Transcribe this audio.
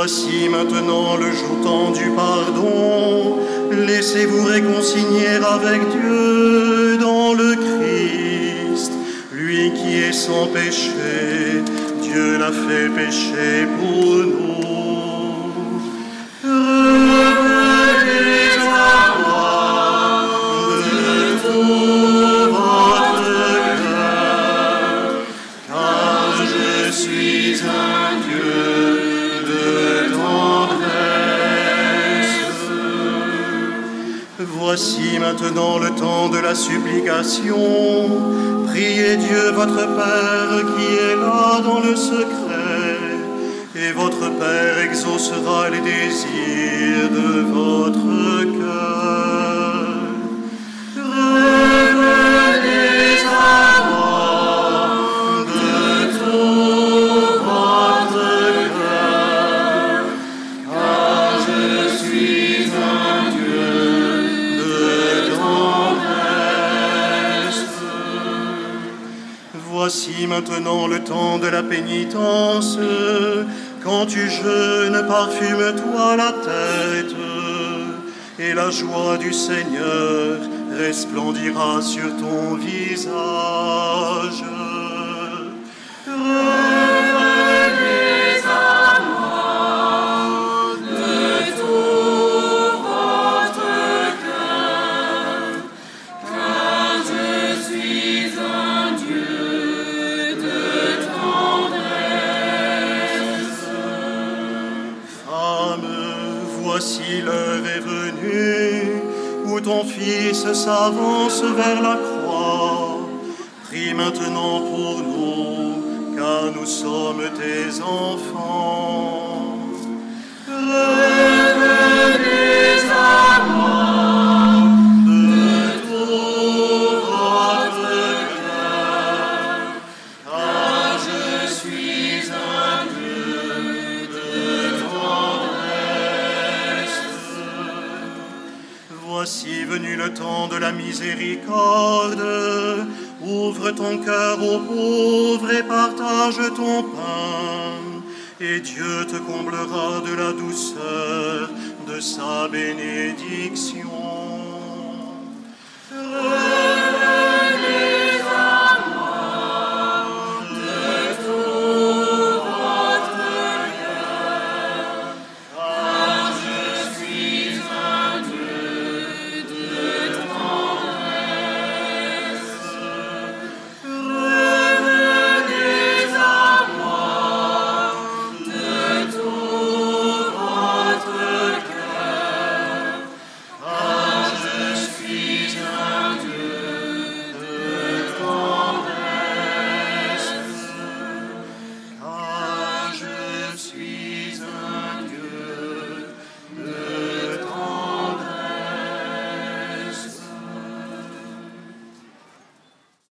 Voici maintenant le jour du pardon. Laissez-vous réconcilier avec Dieu dans le Christ. Lui qui est sans péché, Dieu l'a fait pécher pour nous. Voici maintenant le temps de la supplication. Priez Dieu votre Père qui est là dans le secret, et votre Père exaucera les désirs de votre cœur. Voici maintenant le temps de la pénitence. Quand tu jeûnes, parfume-toi la tête, et la joie du Seigneur resplendira sur ton visage. Voici l'heure est venue où ton Fils s'avance vers la croix. Prie maintenant pour nous, car nous sommes tes enfants. Voici venu le temps de la miséricorde. Ouvre ton cœur aux pauvres et partage ton pain. Et Dieu te comblera de la douceur de sa bénédiction.